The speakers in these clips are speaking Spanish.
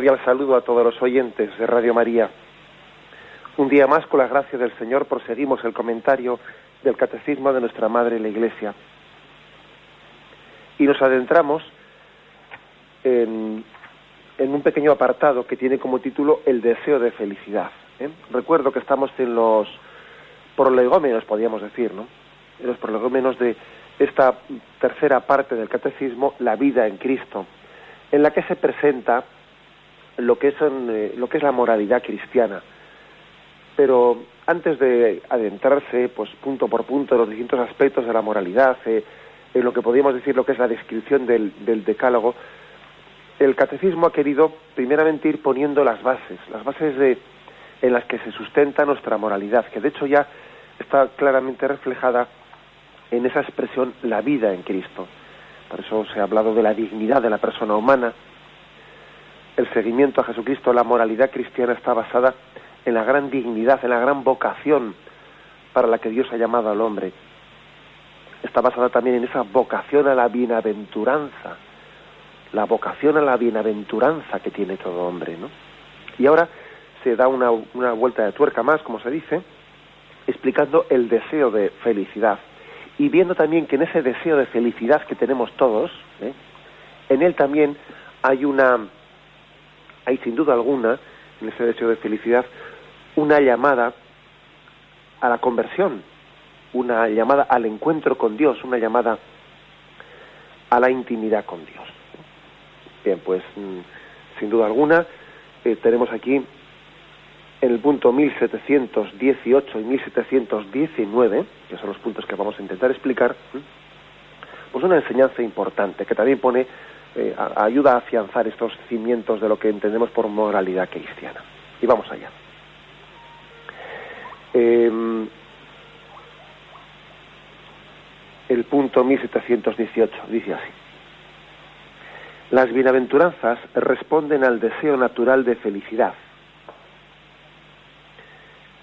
Cordial saludo a todos los oyentes de Radio María. Un día más, con la gracia del Señor, proseguimos el comentario del Catecismo de nuestra Madre la Iglesia. Y nos adentramos en, un pequeño apartado que tiene como título El deseo de felicidad. ¿eh? Recuerdo que estamos en los prolegómenos, podríamos decir, ¿no? En los prolegómenos de esta tercera parte del Catecismo, la vida en Cristo, en la que se presenta lo que es, eh, lo que es la moralidad cristiana. Pero antes de adentrarse, pues punto por punto, en los distintos aspectos de la moralidad, eh, en lo que podríamos decir lo que es la descripción del, del decálogo, el catecismo ha querido primeramente ir poniendo las bases, las bases de, en las que se sustenta nuestra moralidad, que de hecho ya está claramente reflejada en esa expresión la vida en Cristo. Por eso se ha hablado de la dignidad de la persona humana, el seguimiento a Jesucristo, la moralidad cristiana está basada en la gran dignidad, en la gran vocación para la que Dios ha llamado al hombre. Está basada también en esa vocación a la bienaventuranza, la vocación a la bienaventuranza que tiene todo hombre, ¿no? Y ahora se da una, vuelta de tuerca más, como se dice, explicando el deseo de felicidad y viendo también que en ese deseo de felicidad que tenemos todos, ¿eh? en él también hay una hay sin duda alguna, en ese deseo de felicidad, una llamada a la conversión, una llamada al encuentro con Dios, una llamada a la intimidad con Dios. Bien, pues mm, sin duda alguna eh, tenemos aquí en el punto 1718 y 1719, que son los puntos que vamos a intentar explicar, pues una enseñanza importante que también pone eh, ayuda a afianzar estos cimientos de lo que entendemos por moralidad cristiana. Y vamos allá. Em, el punto 1718 dice así. Las bienaventuranzas responden al deseo natural de felicidad.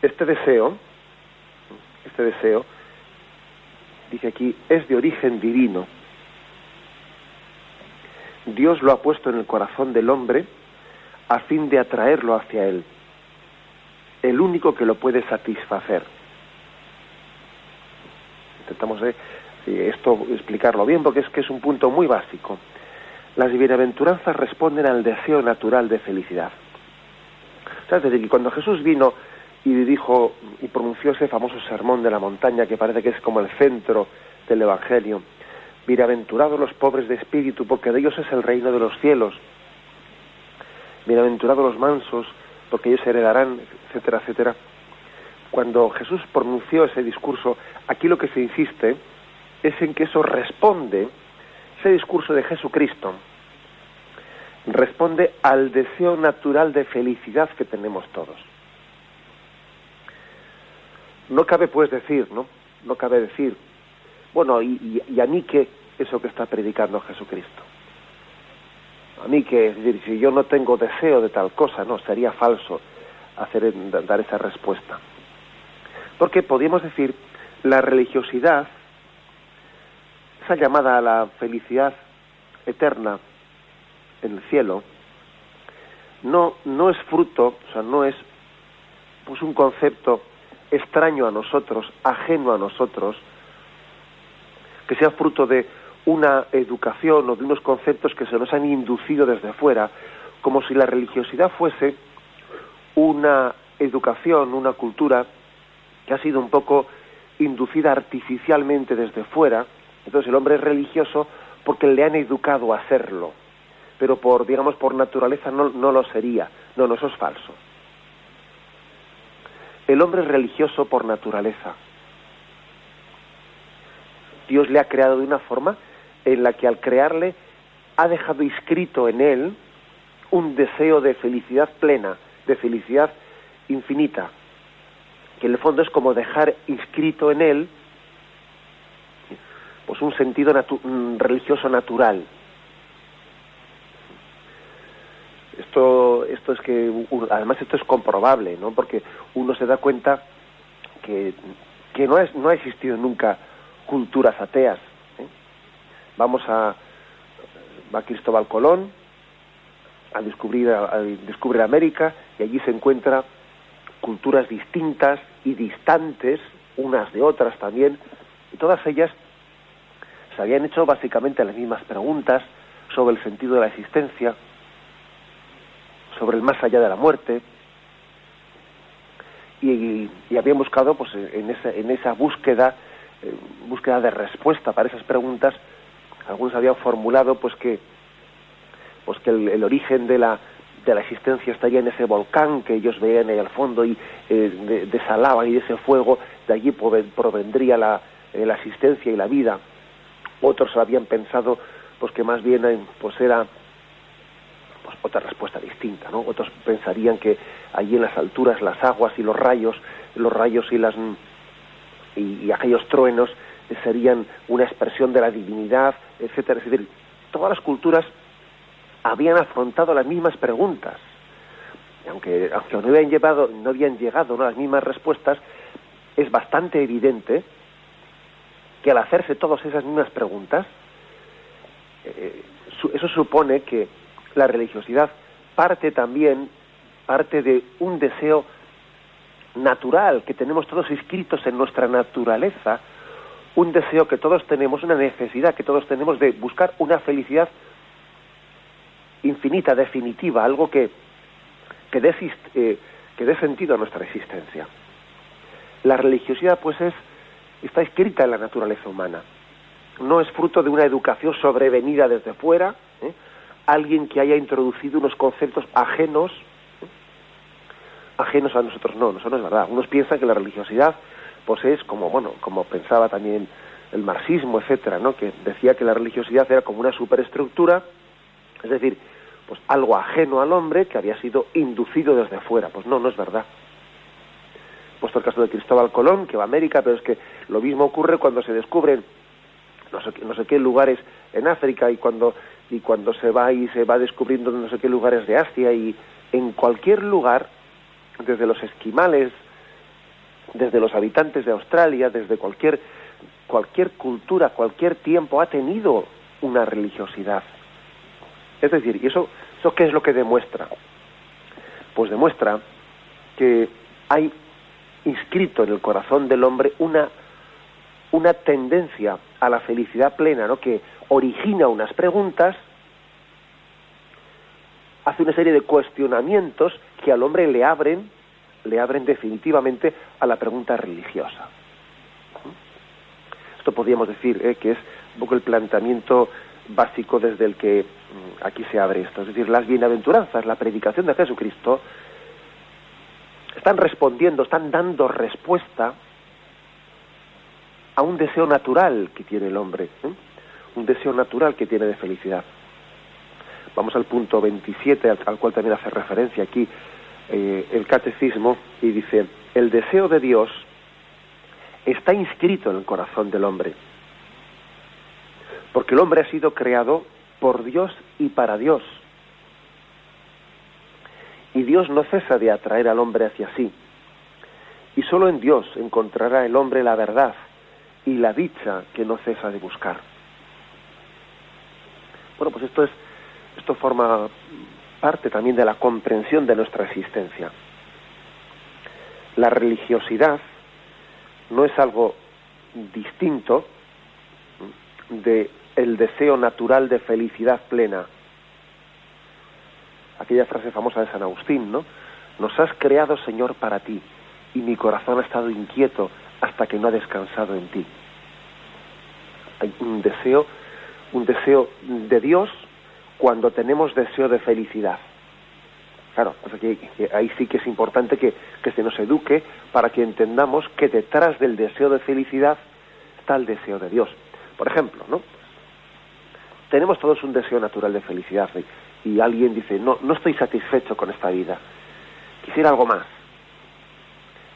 Este deseo, este deseo, dice aquí, es de origen divino Dios lo ha puesto en el corazón del hombre a fin de atraerlo hacia Él, el único que lo puede satisfacer. Intentamos eh, esto explicarlo bien porque es que es un punto muy básico. Las bienaventuranzas responden al deseo natural de felicidad. ¿Sabes? Desde que cuando Jesús vino y dijo y pronunció ese famoso sermón de la montaña que parece que es como el centro del Evangelio, Bienaventurados los pobres de espíritu, porque de ellos es el reino de los cielos. Bienaventurados los mansos, porque ellos heredarán, etcétera, etcétera. Cuando Jesús pronunció ese discurso, aquí lo que se insiste es en que eso responde, ese discurso de Jesucristo, responde al deseo natural de felicidad que tenemos todos. No cabe pues decir, ¿no? No cabe decir, bueno, y, a mí qué eso que está predicando Jesucristo. A mí que, es decir, si yo no tengo deseo de tal cosa, no, sería falso hacer, dar esa respuesta. Porque podríamos decir, la religiosidad, esa llamada a la felicidad eterna en el cielo, no, no es fruto, o sea, no es pues un concepto extraño a nosotros, ajeno a nosotros, que sea fruto de una educación o de unos conceptos que se nos han inducido desde fuera, como si la religiosidad fuese una educación, una cultura que ha sido un poco inducida artificialmente desde fuera. Entonces el hombre es religioso porque le han educado a serlo, pero por digamos por naturaleza no, no lo sería, No, no, eso es falso. El hombre es religioso por naturaleza. Dios le ha creado de una forma en la que al crearle ha dejado inscrito en él un deseo de felicidad plena, de felicidad infinita, que en el fondo es como dejar inscrito en él pues un sentido mm, religioso natural. Esto, esto es que, además esto es comprobable, ¿no? Porque uno se da cuenta que, que no, es, no ha existido nunca culturas ateas. ¿eh? Vamos a, va Cristóbal Colón a descubrir, a, descubrir América y allí se encuentra culturas distintas y distantes unas de otras también, y todas ellas se habían hecho básicamente las mismas preguntas sobre el sentido de la existencia, sobre el más allá de la muerte, y, habían buscado pues en esa, en esa búsqueda, eh, búsqueda de respuesta para esas preguntas, algunos habían formulado pues que pues que el, origen de la de la existencia estaría en ese volcán que ellos veían ahí al fondo y eh, de, lava y de ese fuego, de allí provendría la, eh, la existencia y la vida otros habían pensado pues que más bien eh, pues era pues otra respuesta distinta, ¿no? Otros pensarían que allí en las alturas las aguas y los rayos, los rayos y las y, aquellos truenos serían una expresión de la divinidad, etcétera, es decir, todas las culturas habían afrontado las mismas preguntas. Aunque, aunque no habían llevado, no habían llegado a las mismas respuestas, es bastante evidente que al hacerse todas esas mismas preguntas, eh, eso supone que la religiosidad parte también, parte de un deseo natural que tenemos todos inscritos en nuestra naturaleza, un deseo que todos tenemos, una necesidad que todos tenemos de buscar una felicidad infinita, definitiva, algo que, que dé, eh, que dé sentido a nuestra existencia. La religiosidad, pues, es está escrita en la naturaleza humana. No es fruto de una educación sobrevenida desde fuera, ¿eh? alguien que haya introducido unos conceptos ajenos. Ajenos a nosotros. No, eso no es verdad. Unos piensan que la religiosidad pues es como, bueno, como pensaba también el marxismo, etcétera, ¿no? que decía que la religiosidad era como una superestructura, es decir, pues algo ajeno al hombre que había sido inducido desde fuera. Pues no, no es verdad puesto el caso de Cristóbal Colón, que va a América, pero es que lo mismo ocurre cuando se descubren no sé, no sé qué lugares en África y cuando, y cuando se va y se va descubriendo no sé qué lugares de Asia y en cualquier lugar, desde los esquimales, desde los habitantes de Australia, desde cualquier, cualquier cultura, cualquier tiempo ha tenido una religiosidad. Es decir, ¿y eso, eso qué es lo que demuestra? Pues demuestra que hay inscrito en el corazón del hombre una, una tendencia a la felicidad plena, ¿no? que origina unas preguntas, hace una serie de cuestionamientos que al hombre le abren, le abren definitivamente a la pregunta religiosa. Esto podríamos decir ¿eh? que es un poco el planteamiento básico desde el que mm, aquí se abre esto. Es decir, las bienaventuranzas, la predicación de Jesucristo, están respondiendo, están dando respuesta a un deseo natural que tiene el hombre, ¿eh? un deseo natural que tiene de felicidad. Vamos al punto 27, al, cual también hace referencia aquí eh, el catecismo, y dice, el deseo de Dios está inscrito en el corazón del hombre, porque el hombre ha sido creado por Dios y para Dios y Dios no cesa de atraer al hombre hacia sí. Y solo en Dios encontrará el hombre la verdad y la dicha que no cesa de buscar. Bueno, pues esto es esto forma parte también de la comprensión de nuestra existencia. La religiosidad no es algo distinto de el deseo natural de felicidad plena aquella frase famosa de San Agustín, ¿no? Nos has creado, Señor, para ti, y mi corazón ha estado inquieto hasta que no ha descansado en ti. Hay un deseo, un deseo de Dios cuando tenemos deseo de felicidad. Claro, pues aquí, ahí sí que es importante que, que se nos eduque para que entendamos que detrás del deseo de felicidad está el deseo de Dios. Por ejemplo, ¿no? Tenemos todos un deseo natural de felicidad y alguien dice, no, no estoy satisfecho con esta vida, quisiera algo más,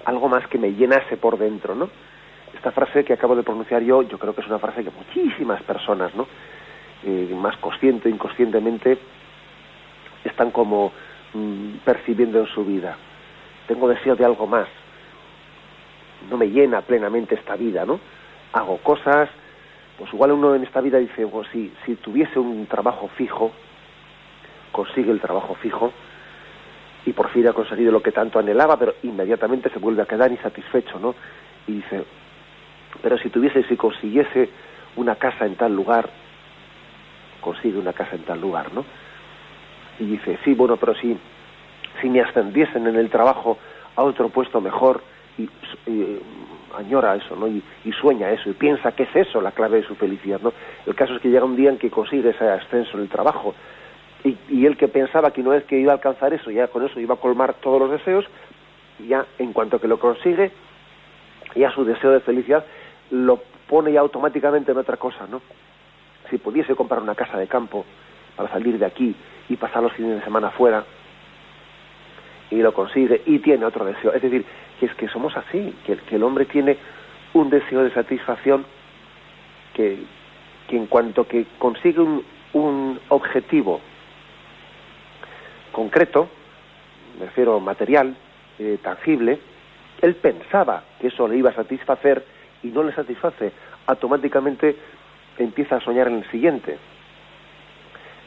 algo más que me llenase por dentro, ¿no? Esta frase que acabo de pronunciar yo, yo creo que es una frase que muchísimas personas, ¿no? Eh, más consciente inconscientemente, están como Mm, percibiendo en su vida. Tengo deseo de algo más. No me llena plenamente esta vida, ¿no? Hago cosas, pues igual uno en esta vida dice, pues si, si tuviese un trabajo fijo, consigue el trabajo fijo y por fin ha conseguido lo que tanto anhelaba, pero inmediatamente se vuelve a quedar insatisfecho, ¿no? Y dice, pero si tuviese, si consiguiese una casa en tal lugar, consigue una casa en tal lugar, ¿no? y dice, sí, bueno, pero si, si me ascendiesen en el trabajo a otro puesto mejor, y, añora eso, ¿no? Y, sueña eso, y piensa que es eso la clave de su felicidad, ¿no? El caso es que llega un día en que consigue ese ascenso en el trabajo, y, y él que pensaba que no es que iba a alcanzar eso, ya con eso iba a colmar todos los deseos, ya en cuanto que lo consigue, ya su deseo de felicidad lo pone ya automáticamente en otra cosa, ¿no? Si pudiese comprar una casa de campo para salir de aquí y pasar los fines de semana fuera y lo consigue y tiene otro deseo. Es decir, que es que somos así, que, el hombre tiene un deseo de satisfacción que, que en cuanto que consigue un, un objetivo concreto, me refiero material, eh, tangible, él pensaba que eso le iba a satisfacer y no le satisface, automáticamente empieza a soñar en el siguiente.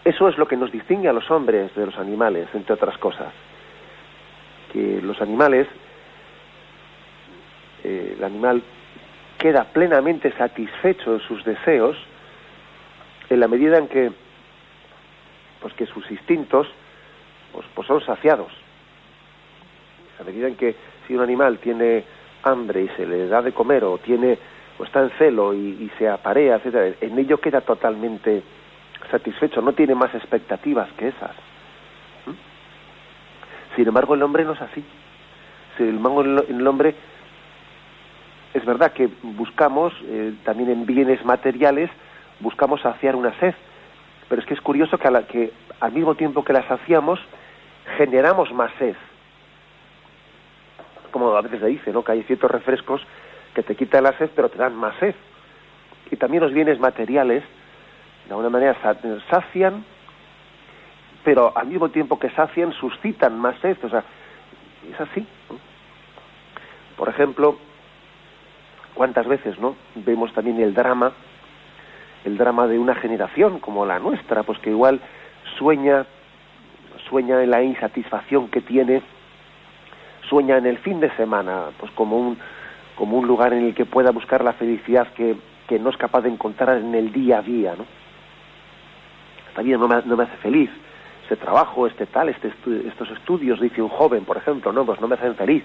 Eso es lo que nos distingue a los hombres de los animales, entre otras cosas. Que los animales, eh, el animal queda plenamente satisfecho de sus deseos en la medida en que, pues que sus instintos pues, pues son saciados. En la medida en que si un animal tiene hambre y se le da de comer o tiene o está en celo y, se aparea, etcétera, en ello queda totalmente satisfecho, no tiene más expectativas que esas. ¿Mm? Sin embargo, el hombre no es así. Sin embargo, el hombre es verdad que buscamos, eh, también en bienes materiales, buscamos saciar una sed, pero es que es curioso que, a la, que al mismo tiempo que la saciamos, generamos más sed. Como a veces se dice, ¿no? Que hay ciertos refrescos que te quitan la sed, pero te dan más sed. Y también los bienes materiales, de alguna manera sacian, pero al mismo tiempo que sacian, suscitan más sed. O sea, es así. Por ejemplo, ¿cuántas veces no vemos también el drama, el drama de una generación como la nuestra, pues que igual sueña, sueña en la insatisfacción que tiene, sueña en el fin de semana, pues como un, como un lugar en el que pueda buscar la felicidad que, que no es capaz de encontrar en el día a día, ¿no? esta vida no me, no me hace feliz, este trabajo, este tal, este estos estudios, dice un joven, por ejemplo, no, pues no me hacen feliz.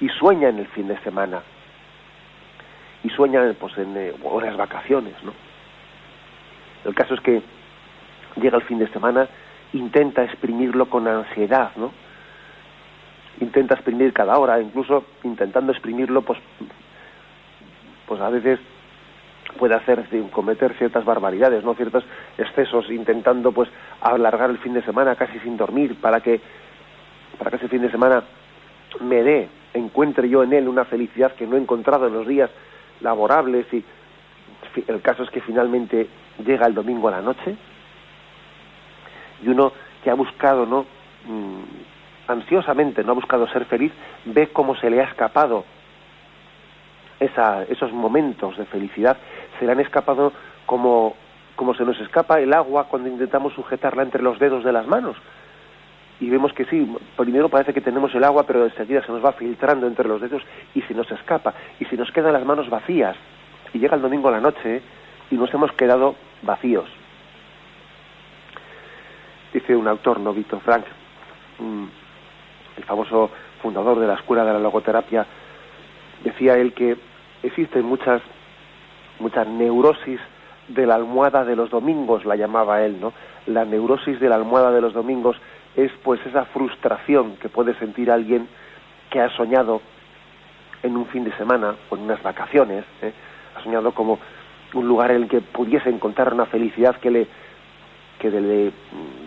Y sueña en el fin de semana. Y sueña pues, en eh, las vacaciones, ¿no? El caso es que llega el fin de semana, intenta exprimirlo con ansiedad, ¿no? Intenta exprimir cada hora, incluso intentando exprimirlo, pues, pues a veces puede hacer cometer ciertas barbaridades, no ciertos excesos, intentando pues alargar el fin de semana casi sin dormir para que para que ese fin de semana me dé, encuentre yo en él una felicidad que no he encontrado en los días laborables y el caso es que finalmente llega el domingo a la noche y uno que ha buscado, ¿no? Mm, ansiosamente, no ha buscado ser feliz, ve cómo se le ha escapado esa, esos momentos de felicidad se le han escapado como, como se nos escapa el agua cuando intentamos sujetarla entre los dedos de las manos. Y vemos que sí, primero parece que tenemos el agua, pero enseguida se nos va filtrando entre los dedos y se nos escapa. Y se nos quedan las manos vacías. Y llega el domingo a la noche y nos hemos quedado vacíos. Dice un autor, ¿no? Víctor Frank, el famoso fundador de la Escuela de la Logoterapia, decía él que existen muchas muchas neurosis de la almohada de los domingos, la llamaba él, ¿no? La neurosis de la almohada de los domingos es pues esa frustración que puede sentir alguien que ha soñado en un fin de semana o en unas vacaciones, ¿eh? ha soñado como un lugar en el que pudiese encontrar una felicidad que le que le,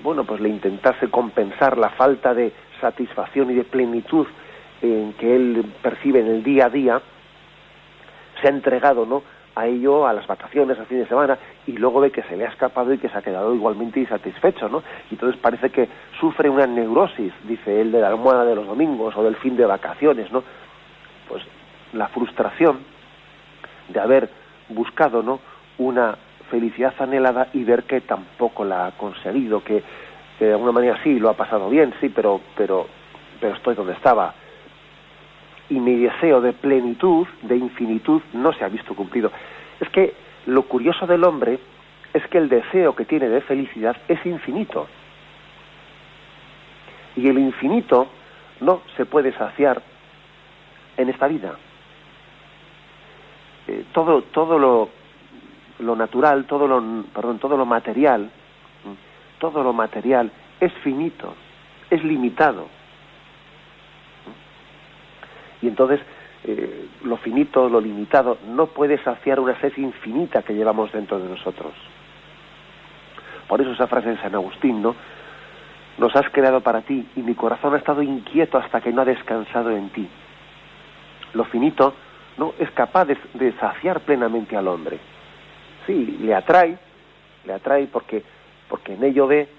bueno pues le intentase compensar la falta de satisfacción y de plenitud en que él percibe en el día a día se ha entregado no a ello a las vacaciones al fin de semana y luego ve que se le ha escapado y que se ha quedado igualmente insatisfecho no y entonces parece que sufre una neurosis dice él de la almohada de los domingos o del fin de vacaciones no pues la frustración de haber buscado no una felicidad anhelada y ver que tampoco la ha conseguido, que, de alguna manera sí lo ha pasado bien, sí, pero, pero, pero estoy donde estaba. Y mi deseo de plenitud, de infinitud, no se ha visto cumplido. Es que lo curioso del hombre es que el deseo que tiene de felicidad es infinito. Y el infinito no se puede saciar en esta vida. Eh, todo, todo lo, lo natural, todo lo, perdón, todo lo material, todo lo material es finito, es limitado. Y entonces eh, lo finito, lo limitado, no puede saciar una sed infinita que llevamos dentro de nosotros. Por eso esa frase de San Agustín, ¿no? Nos has creado para ti y mi corazón ha estado inquieto hasta que no ha descansado en ti. Lo finito no es capaz de saciar plenamente al hombre sí, le atrae, le atrae porque, porque en ello ve,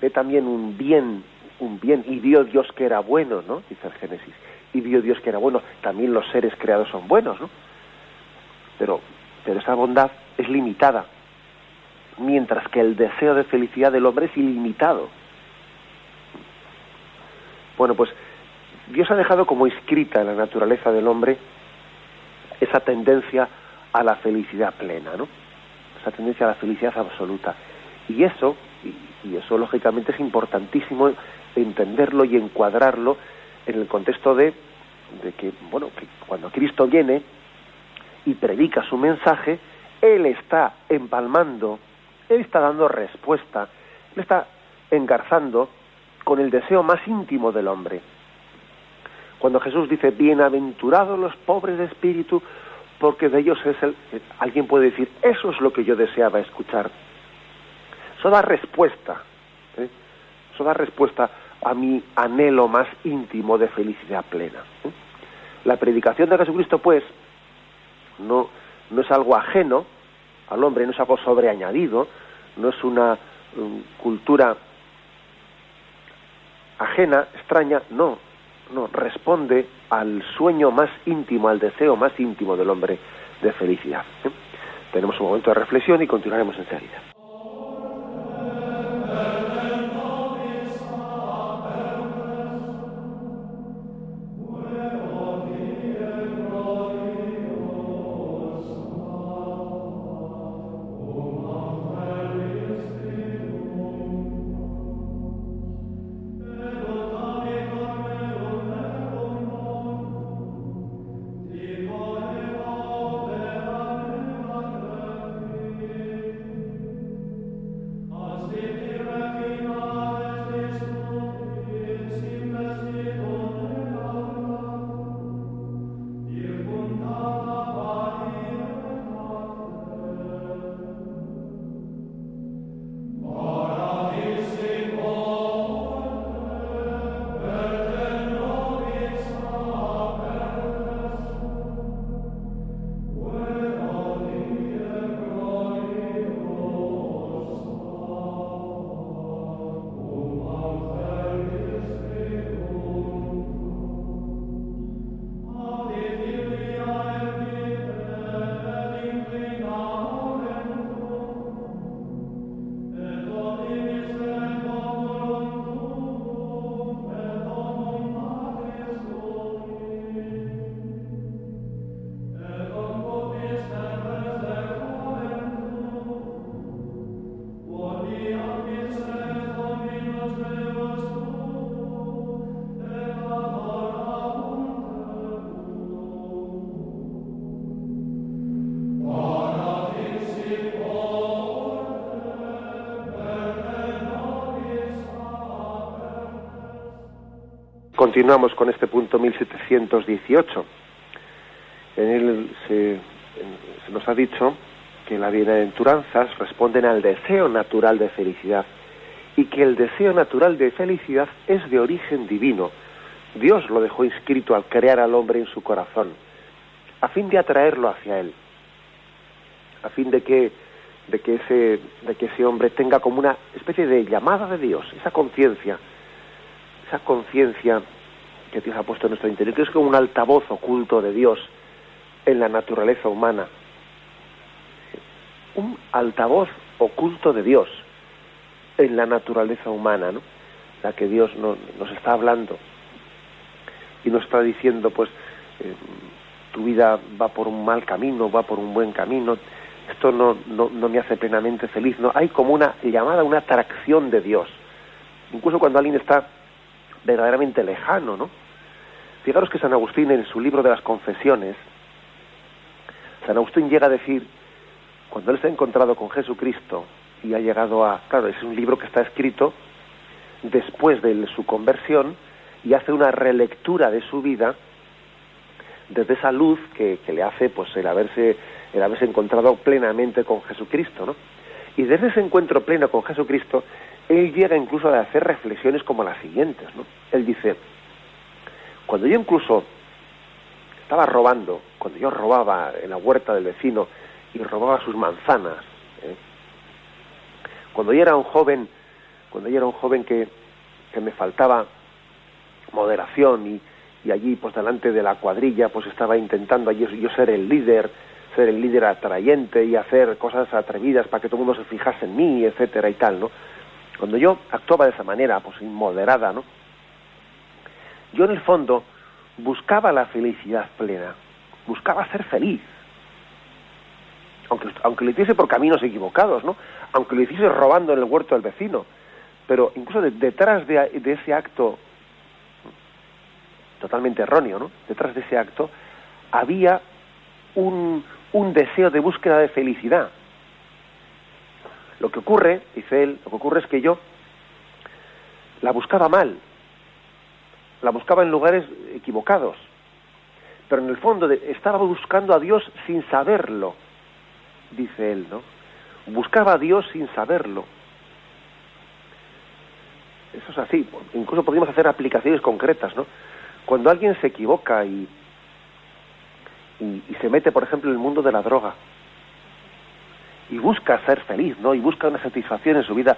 ve también un bien, un bien, y vio Dios que era bueno, ¿no? Dice el Génesis, y vio Dios que era bueno, también los seres creados son buenos, ¿no? Pero, pero esa bondad es limitada, mientras que el deseo de felicidad del hombre es ilimitado. Bueno, pues Dios ha dejado como escrita en la naturaleza del hombre esa tendencia a la felicidad plena, ¿no? Esa tendencia a la felicidad absoluta. Y eso, y, eso lógicamente es importantísimo entenderlo y encuadrarlo en el contexto de, de que, bueno, que cuando Cristo viene y predica su mensaje, Él está empalmando, Él está dando respuesta, Él está engarzando con el deseo más íntimo del hombre. Cuando Jesús dice, bienaventurados los pobres de espíritu, porque de ellos es el... Alguien puede decir, eso es lo que yo deseaba escuchar. Eso da respuesta. ¿eh? Eso da respuesta a mi anhelo más íntimo de felicidad plena. ¿eh? La predicación de Jesucristo, pues, no, no es algo ajeno al hombre, no es algo sobreañadido, no es una cultura ajena, extraña, no, no, responde al sueño más íntimo, al deseo más íntimo del hombre de felicidad. ¿eh? Tenemos un momento de reflexión y continuaremos enseguida. Continuamos con este punto 1718. En él se, nos ha dicho que las bienaventuranzas responden al deseo natural de felicidad y que el deseo natural de felicidad es de origen divino. Dios lo dejó inscrito al crear al hombre en su corazón, a fin de atraerlo hacia él, a fin de que, de que, ese, de que ese hombre tenga como una especie de llamada de Dios, esa conciencia, esa conciencia que Dios ha puesto en nuestro interior, que es como un altavoz oculto de Dios en la naturaleza humana. Un altavoz oculto de Dios en la naturaleza humana, ¿no? La que Dios nos está hablando y nos está diciendo, pues, eh, tu vida va por un mal camino, va por un buen camino, esto no, no, no me hace plenamente feliz, no, hay como una llamada, una atracción de Dios. Incluso cuando alguien está verdaderamente lejano, ¿no? Fijaros que San Agustín en su libro de las confesiones, San Agustín llega a decir, cuando él se ha encontrado con Jesucristo y ha llegado a, claro, es un libro que está escrito después de su conversión y hace una relectura de su vida desde esa luz que, le hace pues el haberse el haberse encontrado plenamente con Jesucristo, ¿no? Y desde ese encuentro pleno con Jesucristo, él llega incluso a hacer reflexiones como las siguientes, ¿no? Él dice, cuando yo incluso estaba robando, cuando yo robaba en la huerta del vecino y robaba sus manzanas, ¿eh? cuando yo era un joven, cuando yo era un joven que, que me faltaba moderación y, allí pues delante de la cuadrilla pues estaba intentando yo ser el líder ser el líder atrayente y hacer cosas atrevidas para que todo el mundo se fijase en mí etcétera y tal no cuando yo actuaba de esa manera pues inmoderada no yo en el fondo buscaba la felicidad plena. Buscaba ser feliz. Aunque, aunque lo hiciese por caminos equivocados no aunque lo hiciese robando en el huerto del vecino. Pero incluso detrás de, de ese acto totalmente erróneo, ¿no? Detrás de ese acto había un, un deseo de búsqueda de felicidad. Lo que ocurre, dice él, lo que ocurre es que yo la buscaba mal, la buscaba en lugares equivocados, pero en el fondo estaba buscando a Dios sin saberlo, dice él, ¿no? Buscaba a Dios sin saberlo. Eso es así, incluso podríamos hacer aplicaciones concretas, ¿no? Cuando alguien se equivoca y, y, se mete, por ejemplo, en el mundo de la droga y busca ser feliz, ¿no? Y busca una satisfacción en su vida,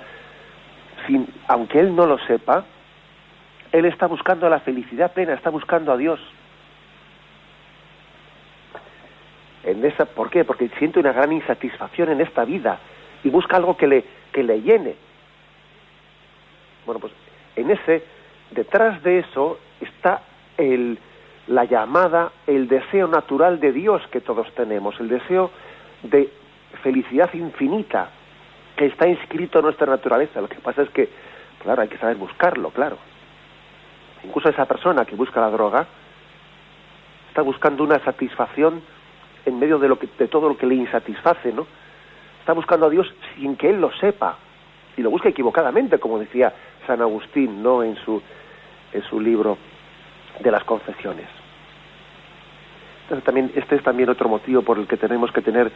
sin, aunque él no lo sepa, él está buscando la felicidad plena, está buscando a Dios. En esa, ¿Por qué? Porque siente una gran insatisfacción en esta vida y busca algo que le, que le llene. Bueno, pues en ese, detrás de eso está el, la llamada, el deseo natural de Dios que todos tenemos, el deseo de felicidad infinita que está inscrito en nuestra naturaleza. Lo que pasa es que, claro, hay que saber buscarlo, claro. Incluso esa persona que busca la droga está buscando una satisfacción en medio de, lo que, de todo lo que le insatisface, ¿no? Está buscando a Dios sin que él lo sepa y lo busca equivocadamente, como decía San Agustín, ¿no? En su en su libro de las confesiones. Entonces también este es también otro motivo por el que tenemos que tener,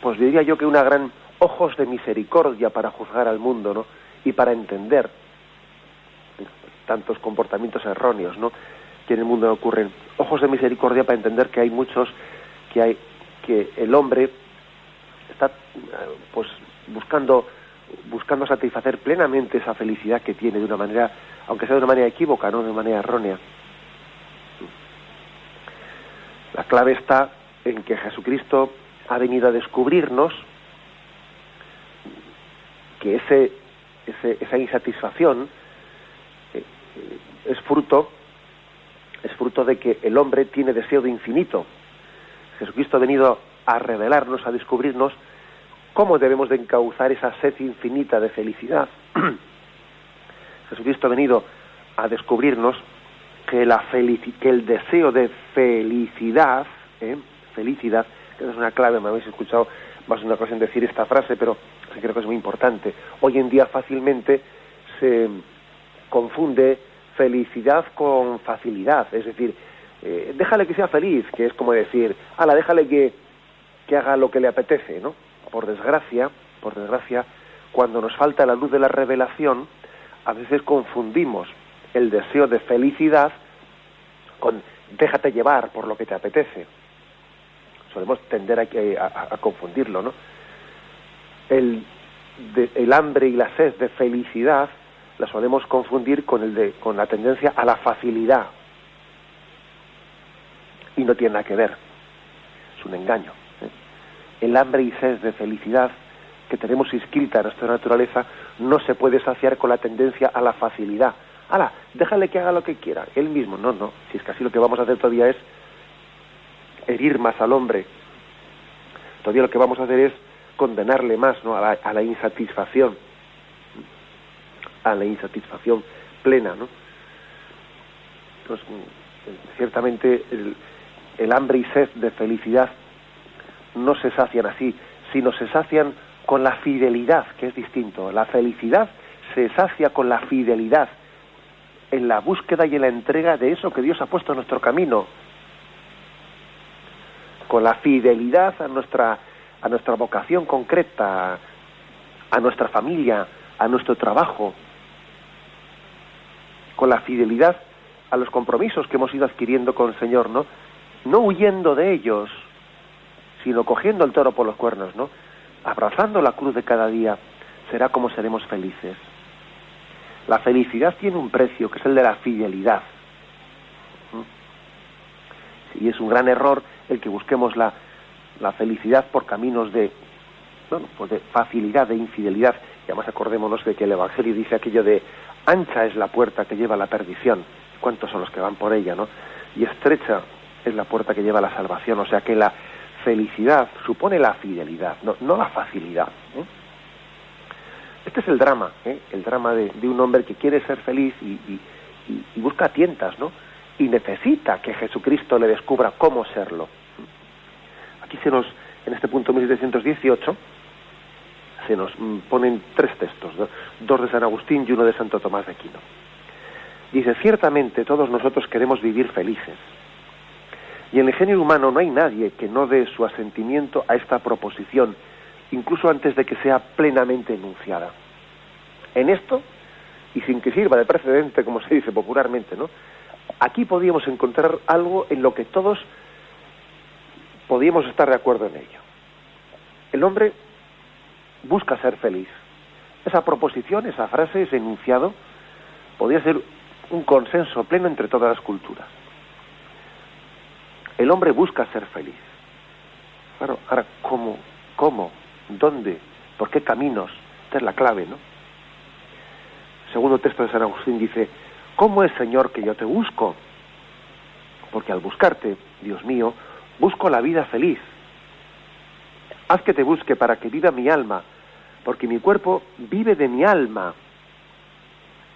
pues diría yo que una gran ojos de misericordia para juzgar al mundo, ¿no? Y para entender tantos comportamientos erróneos, ¿no? Que en el mundo ocurren. Ojos de misericordia para entender que hay muchos, que hay, que el hombre está, pues, buscando buscando satisfacer plenamente esa felicidad que tiene de una manera, aunque sea de una manera equívoca, no de una manera errónea. La clave está en que Jesucristo ha venido a descubrirnos que ese, esa insatisfacción eh, es fruto es fruto de que el hombre tiene deseo de infinito. Jesucristo ha venido a revelarnos, a descubrirnos cómo debemos de encauzar esa sed infinita de felicidad. Jesucristo ha venido a descubrirnos que, la que el deseo de felicidad, ¿eh? felicidad, que es una clave, me habéis escuchado más de una ocasión decir esta frase, pero creo que es muy importante. Hoy en día fácilmente se confunde felicidad con facilidad, es decir, eh, déjale que sea feliz, que es como decir, ala, déjale que, que haga lo que le apetece, ¿no? Por desgracia, por desgracia, cuando nos falta la luz de la revelación, a veces confundimos el deseo de felicidad con déjate llevar por lo que te apetece. Solemos tender a, a, confundirlo, ¿no? El, el hambre y la sed de felicidad la solemos confundir con, el de, con la tendencia a la facilidad. Y no tiene nada que ver. Es un engaño. ¿eh? El hambre y sed de felicidad que tenemos inscrita en nuestra naturaleza no se puede saciar con la tendencia a la facilidad. ¡Hala! Déjale que haga lo que quiera. Él mismo. No, no. Si es que así lo que vamos a hacer todavía es herir más al hombre. Todavía lo que vamos a hacer es condenarle más ¿no? a, la, insatisfacción, a la insatisfacción plena. ¿no? Entonces, mm, ciertamente el, el hambre y sed de felicidad no se sacian así, sino se sacian con la fidelidad, que es distinto. La felicidad se sacia con la fidelidad en la búsqueda y en la entrega de eso que Dios ha puesto en nuestro camino. Con la fidelidad a nuestra a nuestra vocación concreta, a nuestra familia, a nuestro trabajo, con la fidelidad a los compromisos que hemos ido adquiriendo con el Señor, ¿no? No huyendo de ellos, sino cogiendo el toro por los cuernos, ¿no? Abrazando la cruz de cada día, será como seremos felices. La felicidad tiene un precio, que es el de la fidelidad. ¿Mm? Y es un gran error el que busquemos la, la felicidad por caminos de, bueno, pues de facilidad, de infidelidad. Y además acordémonos de que el Evangelio dice aquello de ancha es la puerta que lleva a la perdición. ¿Cuántos son los que van por ella, no? Y estrecha es la puerta que lleva a la salvación. O sea que la felicidad supone la fidelidad, no, no la facilidad. ¿eh? Este es el drama, ¿eh? el drama de, un hombre que quiere ser feliz y, y, y busca tientas, ¿no? Y necesita que Jesucristo le descubra cómo serlo aquí se nos, en este punto 1718, se nos mm, ponen tres textos, dos de San Agustín y uno de Santo Tomás de Aquino. Dice, ciertamente todos nosotros queremos vivir felices. Y en el género humano no hay nadie que no dé su asentimiento a esta proposición, incluso antes de que sea plenamente enunciada. En esto, y sin que sirva de precedente, como se dice popularmente. Aquí podríamos encontrar algo en lo que todos podíamos estar de acuerdo en ello. El hombre busca ser feliz. Esa proposición, esa frase, ese enunciado, podría ser un consenso pleno entre todas las culturas. El hombre busca ser feliz. Claro, ahora, ¿cómo? ¿Cómo? ¿Dónde? ¿Por qué caminos? Esta es la clave, ¿no? Segundo texto de San Agustín dice, ¿cómo es, Señor, que yo te busco? Porque al buscarte, Dios mío, Busco la vida feliz. Haz que te busque para que viva mi alma, porque mi cuerpo vive de mi alma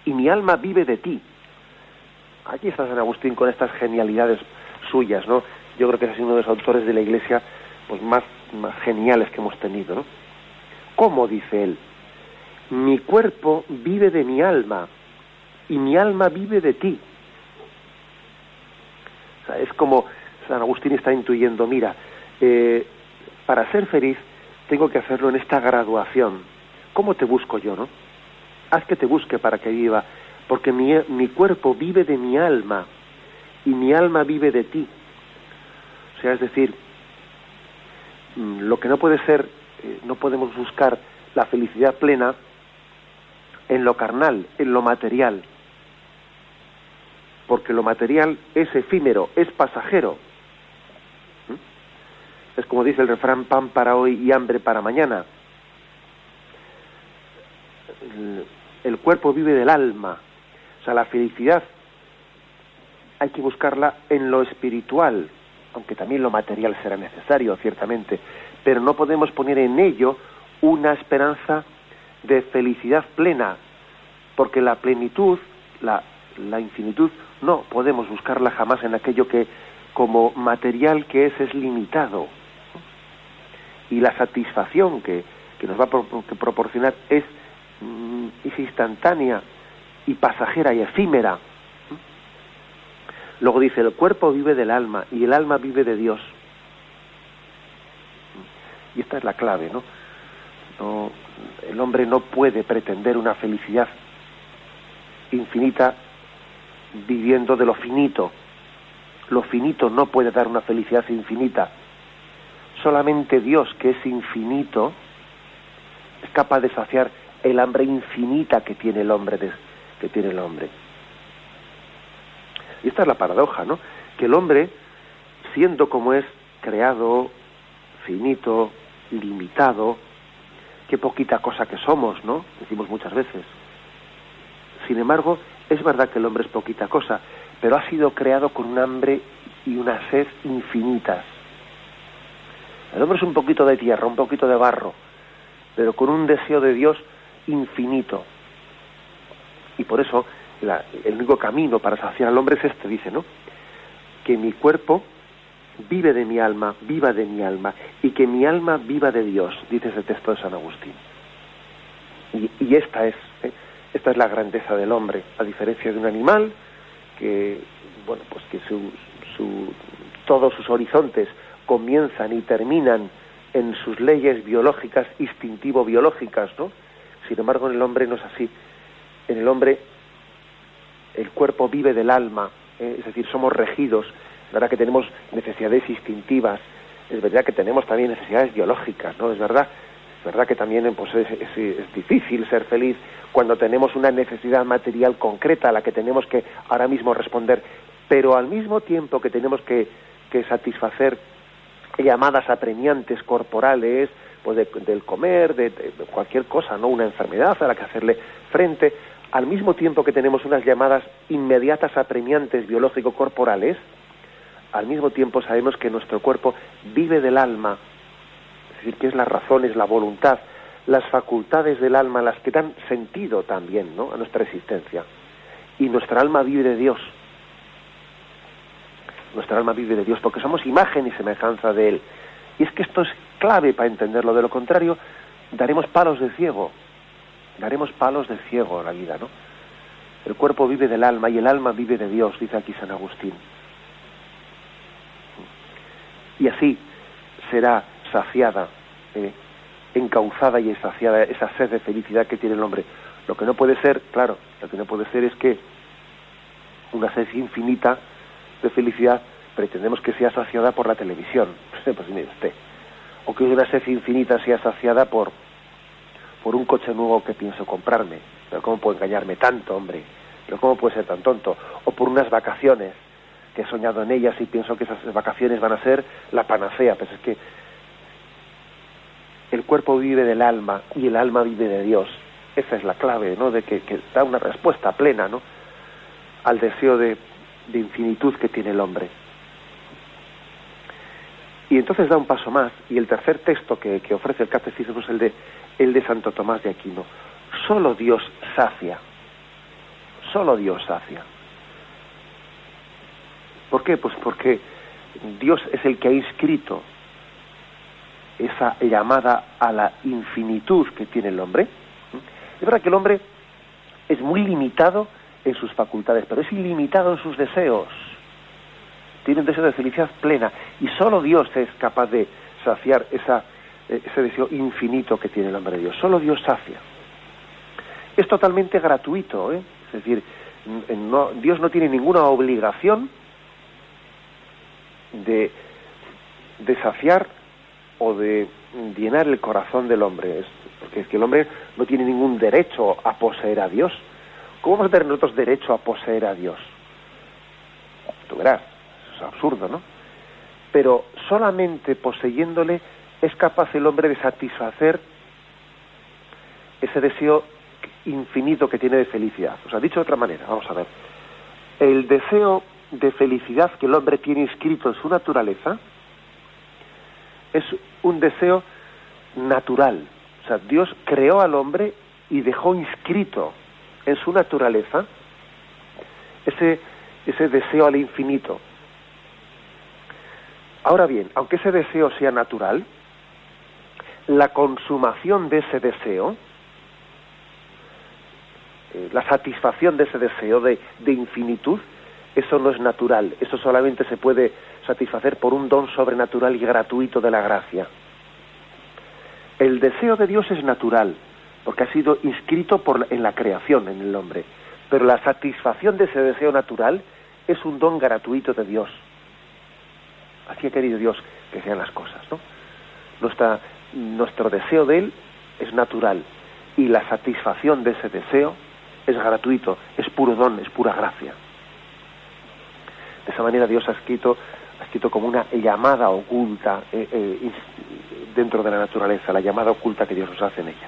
y mi alma vive de ti. Aquí está San Agustín con estas genialidades suyas, ¿no? Yo creo que es uno de los autores de la Iglesia pues más, geniales que hemos tenido, ¿no? ¿Cómo dice él? Mi cuerpo vive de mi alma y mi alma vive de ti. Es como San Agustín está intuyendo, mira, eh, para ser feliz tengo que hacerlo en esta graduación. ¿Cómo te busco yo, no? Haz que te busque para que viva, porque mi, cuerpo vive de mi alma y mi alma vive de ti. O sea, es decir, mm, lo que no puede ser, eh, no podemos buscar la felicidad plena en lo carnal, en lo material, porque lo material es efímero, es pasajero, es como dice el refrán, pan para hoy y hambre para mañana. El, cuerpo vive del alma. O sea, la felicidad hay que buscarla en lo espiritual, aunque también lo material será necesario, ciertamente, pero no podemos poner en ello una esperanza de felicidad plena, porque la plenitud, la, infinitud, no podemos buscarla jamás en aquello que como material que es es limitado y la satisfacción que, nos va a proporcionar es, mm, es instantánea y pasajera y efímera. Luego dice, el cuerpo vive del alma y el alma vive de Dios. Y esta es la clave, no el hombre no puede pretender una felicidad infinita viviendo de lo finito. Lo finito no puede dar una felicidad infinita. Solamente Dios, que es infinito, es capaz de saciar el hambre infinita que tiene el hombre, que tiene el hombre. Y esta es la paradoja, ¿no? Que el hombre, siendo como es, creado, finito, limitado, qué poquita cosa que somos, ¿no? Decimos muchas veces. Sin embargo, es verdad que el hombre es poquita cosa, pero ha sido creado con un hambre y una sed infinitas. El hombre es un poquito de tierra, un poquito de barro, pero con un deseo de Dios infinito. Y por eso el único camino para saciar al hombre es este, dice, ¿no? Que mi cuerpo vive de mi alma, viva de mi alma, y que mi alma viva de Dios, dice ese texto de San Agustín. Y, esta es, ¿eh? esta es la grandeza del hombre, a diferencia de un animal que, bueno, pues que su, su, todos sus horizontes comienzan y terminan en sus leyes biológicas, instintivo-biológicas, ¿no? Sin embargo, en el hombre no es así. En el hombre el cuerpo vive del alma, ¿eh? es decir, somos regidos, es verdad que tenemos necesidades instintivas, es verdad que tenemos también necesidades biológicas, ¿no? Es verdad, es verdad que también pues, es, difícil ser feliz cuando tenemos una necesidad material concreta a la que tenemos que ahora mismo responder, pero al mismo tiempo que tenemos que, que satisfacer llamadas apremiantes corporales, pues del comer, de, cualquier cosa, ¿no? Una enfermedad a la que hacerle frente, al mismo tiempo que tenemos unas llamadas inmediatas apremiantes biológico-corporales, al mismo tiempo sabemos que nuestro cuerpo vive del alma, es decir, que es la razón, es la voluntad, las facultades del alma las que dan sentido también ¿no? a nuestra existencia. Y nuestra alma vive de Dios. Nuestra alma vive de Dios porque somos imagen y semejanza de Él. Y es que esto es clave para entenderlo. De lo contrario, daremos palos de ciego. Daremos palos de ciego a la vida, ¿no? El cuerpo vive del alma y el alma vive de Dios, dice aquí San Agustín. Y así será saciada, eh, encauzada y saciada esa sed de felicidad que tiene el hombre. Lo que no puede ser, claro, lo que no puede ser es que una sed infinita de felicidad pretendemos que sea saciada por la televisión. pues mire usted. O que una sed infinita sea saciada por, por un coche nuevo que pienso comprarme. Pero ¿cómo puedo engañarme tanto, hombre? Pero ¿cómo puede ser tan tonto? O por unas vacaciones que he soñado en ellas y pienso que esas vacaciones van a ser la panacea. Pues es que el cuerpo vive del alma y el alma vive de Dios. Esa es la clave, ¿no? De que, que da una respuesta plena, ¿no? Al deseo de, de infinitud que tiene el hombre. Y entonces da un paso más, y el tercer texto que, ofrece el catecismo es el de, el de Santo Tomás de Aquino. Solo Dios sacia, solo Dios sacia. ¿Por qué? Pues porque Dios es el que ha inscrito esa llamada a la infinitud que tiene el hombre. Es verdad que el hombre es muy limitado en sus facultades, pero es ilimitado en sus deseos tiene un deseo de felicidad plena y solo Dios es capaz de saciar esa, eh, ese deseo infinito que tiene el hombre de Dios. Solo Dios sacia. Es totalmente gratuito, ¿eh? es decir, Dios no tiene ninguna obligación de, de saciar o de llenar el corazón del hombre, porque es que el hombre no tiene ningún derecho a poseer a Dios. ¿Cómo vamos a tener nosotros derecho a poseer a Dios? Tú verás, es absurdo, ¿no? Pero solamente poseyéndole es capaz el hombre de satisfacer ese deseo infinito que tiene de felicidad. O sea, dicho de otra manera, vamos a ver. El deseo de felicidad que el hombre tiene inscrito en su naturaleza es un deseo natural. O sea, Dios creó al hombre y dejó inscrito en su naturaleza ese, ese deseo al infinito. Ahora bien, aunque ese deseo sea natural, la consumación de ese deseo, eh, la satisfacción de ese deseo de, infinitud, eso no es natural, eso solamente se puede satisfacer por un don sobrenatural y gratuito de la gracia. El deseo de Dios es natural, porque ha sido inscrito por, en la creación, en el hombre, pero la satisfacción de ese deseo natural es un don gratuito de Dios. Así ha querido Dios que sean las cosas, ¿no? Nuestro deseo de Él es natural y la satisfacción de ese deseo es gratuito, es puro don, es pura gracia. De esa manera Dios ha escrito, ha escrito como una llamada oculta eh, eh, dentro de la naturaleza, la llamada oculta que Dios nos hace en ella.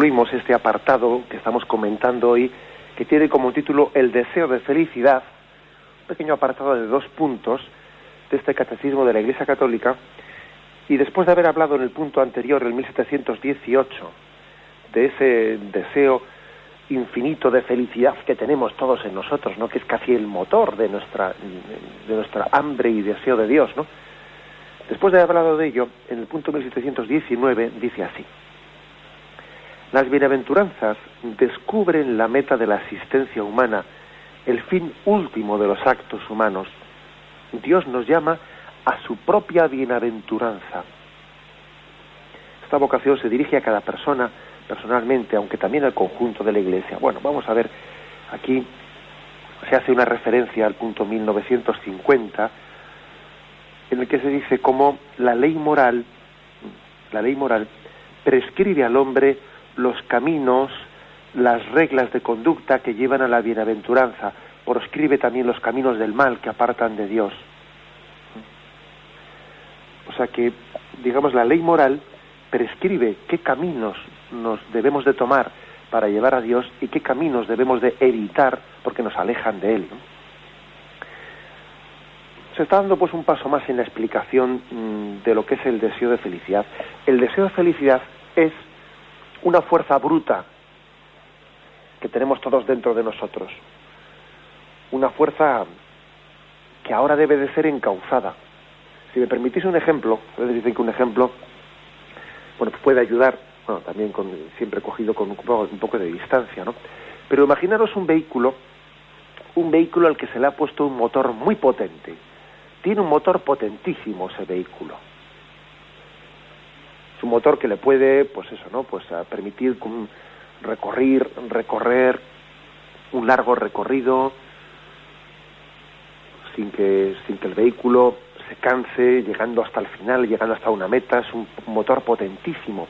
Concluimos este apartado que estamos comentando hoy, que tiene como título El deseo de felicidad, un pequeño apartado de dos puntos de este catecismo de la Iglesia Católica, y después de haber hablado en el punto anterior, el 1718, de ese deseo infinito de felicidad que tenemos todos en nosotros, ¿no? que es casi el motor de nuestra, de nuestra hambre y deseo de Dios. ¿no? Después de haber hablado de ello, en el punto 1719 dice así, las bienaventuranzas descubren la meta de la existencia humana, el fin último de los actos humanos. Dios nos llama a su propia bienaventuranza. Esta vocación se dirige a cada persona personalmente, aunque también al conjunto de la Iglesia. Bueno, vamos a ver, aquí se hace una referencia al punto 1950, en el que se dice cómo la ley moral, la ley moral prescribe al hombre los caminos, las reglas de conducta que llevan a la bienaventuranza, proscribe también los caminos del mal que apartan de Dios. O sea que, digamos, la ley moral prescribe qué caminos nos debemos de tomar para llevar a Dios y qué caminos debemos de evitar porque nos alejan de Él. Se está dando pues un paso más en la explicación mm, de lo que es el deseo de felicidad. El deseo de felicidad es una fuerza bruta que tenemos todos dentro de nosotros. Una fuerza que ahora debe de ser encauzada. Si me permitís un ejemplo, ustedes dicen que un ejemplo, bueno, pues puede ayudar, bueno, también con, siempre cogido con un poco, un poco de distancia, ¿no? Pero imaginaros un vehículo, un vehículo al que se le ha puesto un motor muy potente. Tiene un motor potentísimo ese vehículo es un motor que le puede, pues eso, ¿no? Pues a permitir recorrer, recorrer un largo recorrido sin que, sin que el vehículo se canse, llegando hasta el final, llegando hasta una meta, es un, motor potentísimo.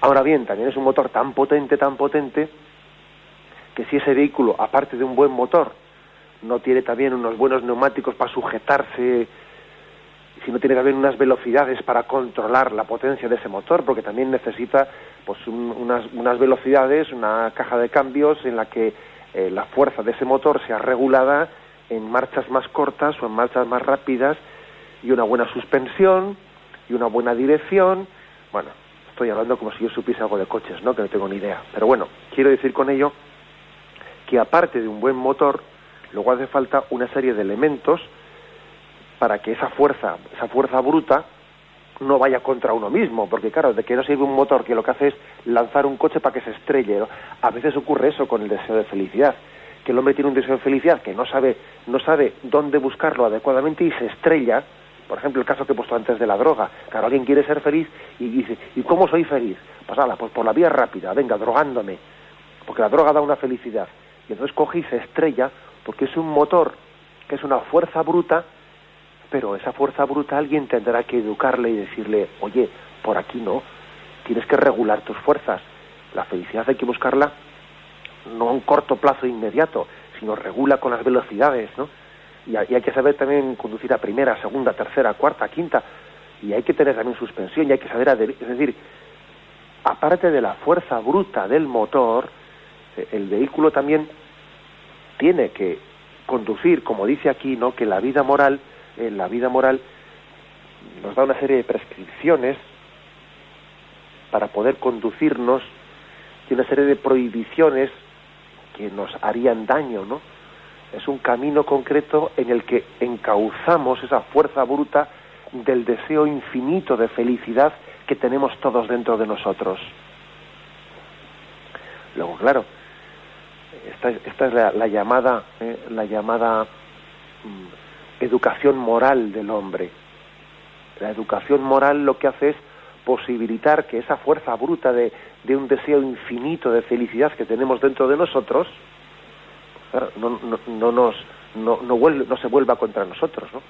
Ahora bien, también es un motor tan potente, tan potente, que si ese vehículo, aparte de un buen motor, no tiene también unos buenos neumáticos para sujetarse si no tiene que haber unas velocidades para controlar la potencia de ese motor, porque también necesita pues unas, unas, velocidades, una caja de cambios en la que eh, la fuerza de ese motor sea regulada en marchas más cortas o en marchas más rápidas y una buena suspensión y una buena dirección. Bueno, estoy hablando como si yo supiese algo de coches, ¿no? Que no tengo ni idea. Pero bueno, quiero decir con ello que aparte de un buen motor, luego hace falta una serie de elementos para que esa fuerza, esa fuerza bruta, no vaya contra uno mismo, porque claro, de que no sirve un motor que lo que hace es lanzar un coche para que se estrelle. A veces ocurre eso con el deseo de felicidad, que el hombre tiene un deseo de felicidad que no sabe, no sabe dónde buscarlo adecuadamente y se estrella. Por ejemplo, el caso que he puesto antes de la droga. Claro, alguien quiere ser feliz y dice, ¿y cómo soy feliz? Pues pues por la vía rápida, venga, drogándome. Porque la droga da una felicidad. Y entonces coge y se estrella porque es un motor, que es una fuerza bruta pero esa fuerza bruta alguien tendrá que educarle y decirle, oye, por aquí no, tienes que regular tus fuerzas. La felicidad hay que buscarla no a un corto plazo inmediato, sino regula con las velocidades, ¿no? Y hay que saber también conducir a primera, segunda, tercera, cuarta, quinta, y hay que tener también suspensión y hay que saber. Es decir, aparte de la fuerza bruta del motor, eh, el vehículo también tiene que conducir, como dice aquí, ¿no? que la vida moral, la vida moral nos da una serie de prescripciones para poder conducirnos y una serie de prohibiciones que nos harían daño, ¿no? Es un camino concreto en el que encauzamos esa fuerza bruta del deseo infinito de felicidad que tenemos todos dentro de nosotros. Luego, claro, esta, esta es la, llamada, eh, la llamada mm, educación moral del hombre. La educación moral lo que hace es posibilitar que esa fuerza bruta de, un deseo infinito de felicidad que tenemos dentro de nosotros no, no, no nos no, no, vuelve, no se vuelva contra nosotros, ¿no?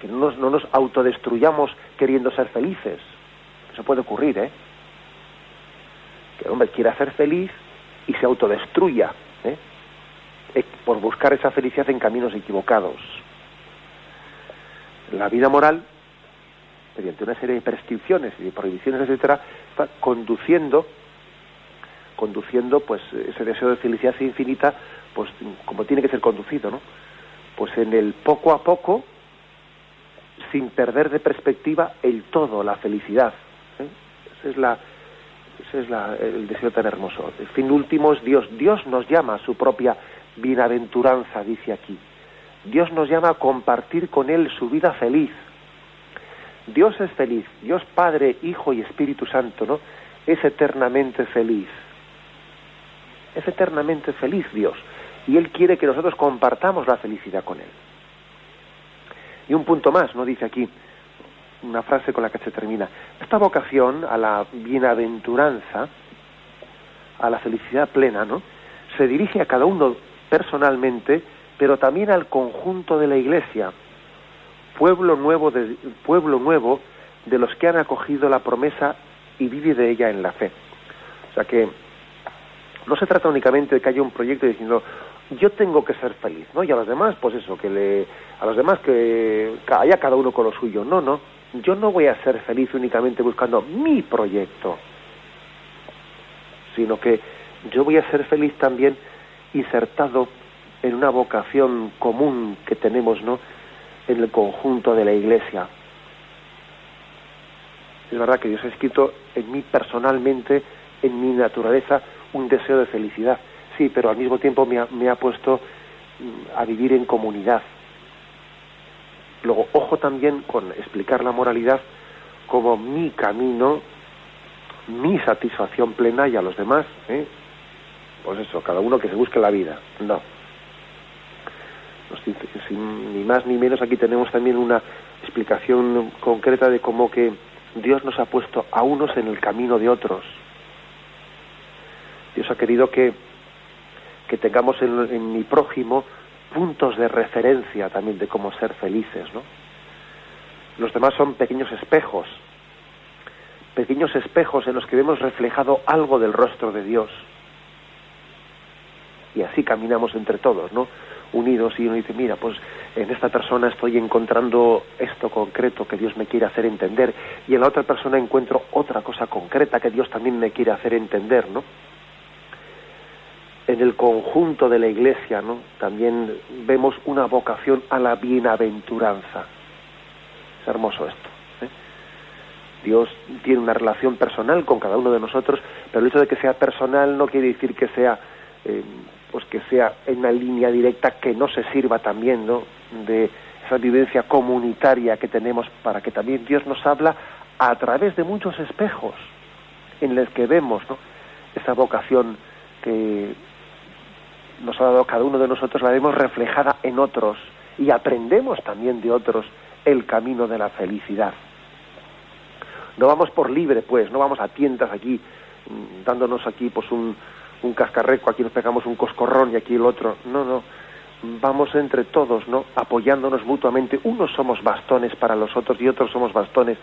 que no nos, no nos autodestruyamos queriendo ser felices. Eso puede ocurrir, ¿eh? Que el hombre quiera ser feliz y se autodestruya ¿eh? ¿eh? por buscar esa felicidad en caminos equivocados. La vida moral mediante una serie de prescripciones y de prohibiciones, etcétera, está conduciendo conduciendo pues ese deseo de felicidad infinita pues como tiene que ser conducido, ¿no? Pues en el poco a poco sin perder de perspectiva el todo, la felicidad. ¿eh? Ese es la ese es la, el deseo tan hermoso. El fin último es Dios. Dios nos llama a su propia bienaventuranza, dice aquí. Dios nos llama a compartir con Él su vida feliz. Dios es feliz, Dios Padre, Hijo y Espíritu Santo, ¿no? Es eternamente feliz. Es eternamente feliz Dios. Y Él quiere que nosotros compartamos la felicidad con Él. Y un punto más, ¿no? Dice aquí, una frase con la que se termina. Esta vocación a la bienaventuranza, a la felicidad plena, ¿no? Se dirige a cada uno personalmente, pero también al conjunto de la Iglesia, pueblo nuevo de, pueblo nuevo de los que han acogido la promesa y vive de ella en la fe. O sea que no se trata únicamente de que haya un proyecto diciendo yo tengo que ser feliz, ¿no? Y a los demás, pues eso, que le, a los demás que haya cada uno con lo suyo. No, no. Yo no voy a ser feliz únicamente buscando mi proyecto, sino que yo voy a ser feliz también insertado en una vocación común que tenemos, ¿no? en el conjunto de la Iglesia. Es verdad que Dios ha escrito en mí personalmente, en mi naturaleza, un deseo de felicidad. Sí, pero al mismo tiempo me ha, puesto mm, a vivir en comunidad. Luego, ojo también con explicar la moralidad como mi camino, mi satisfacción plena y a los demás, ¿eh? pues eso, cada uno que se busque la vida. No, sin ni más ni menos aquí tenemos también una explicación concreta de cómo que Dios nos ha puesto a unos en el camino de otros. Dios ha querido que, que tengamos en, mi prójimo puntos de referencia también de cómo ser felices, ¿no? Los demás son pequeños espejos, pequeños espejos en los que vemos reflejado algo del rostro de Dios. Y así caminamos entre todos, ¿no? Unidos y uno dice, mira, pues en esta persona estoy encontrando esto concreto que Dios me quiere hacer entender y en la otra persona encuentro otra cosa concreta que Dios también me quiere hacer entender, ¿no? En el conjunto de la iglesia, ¿no? También vemos una vocación a la bienaventuranza. Es hermoso esto. ¿eh? Dios tiene una relación personal con cada uno de nosotros, pero el hecho de que sea personal no quiere decir que sea eh, pues que sea en una línea directa que no se sirva también ¿no? de esa vivencia comunitaria que tenemos para que también Dios nos habla a través de muchos espejos en los que vemos ¿no? esa vocación que nos ha dado cada uno de nosotros, la vemos reflejada en otros y aprendemos también de otros el camino de la felicidad. No vamos por libre, pues, no vamos a tientas aquí, mm, dándonos aquí pues un, un cascarreco, aquí nos pegamos un coscorrón y aquí el otro. No, no. Vamos entre todos, ¿no? Apoyándonos mutuamente. Unos somos bastones para los otros y otros somos bastones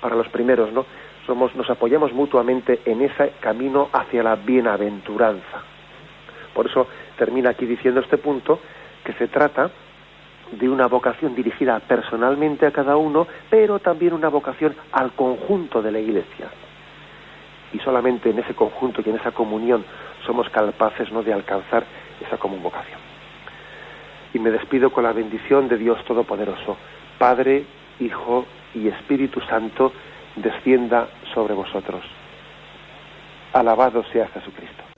para los primeros, ¿no? Somos, nos apoyamos mutuamente en ese camino hacia la bienaventuranza. Por eso termina aquí diciendo este punto que se trata de una vocación dirigida personalmente a cada uno, pero también una vocación al conjunto de la Iglesia. Y solamente en ese conjunto y en esa comunión somos capaces ¿no? de alcanzar esa común vocación. Y me despido con la bendición de Dios Todopoderoso, Padre, Hijo y Espíritu Santo, descienda sobre vosotros. Alabado sea Jesucristo.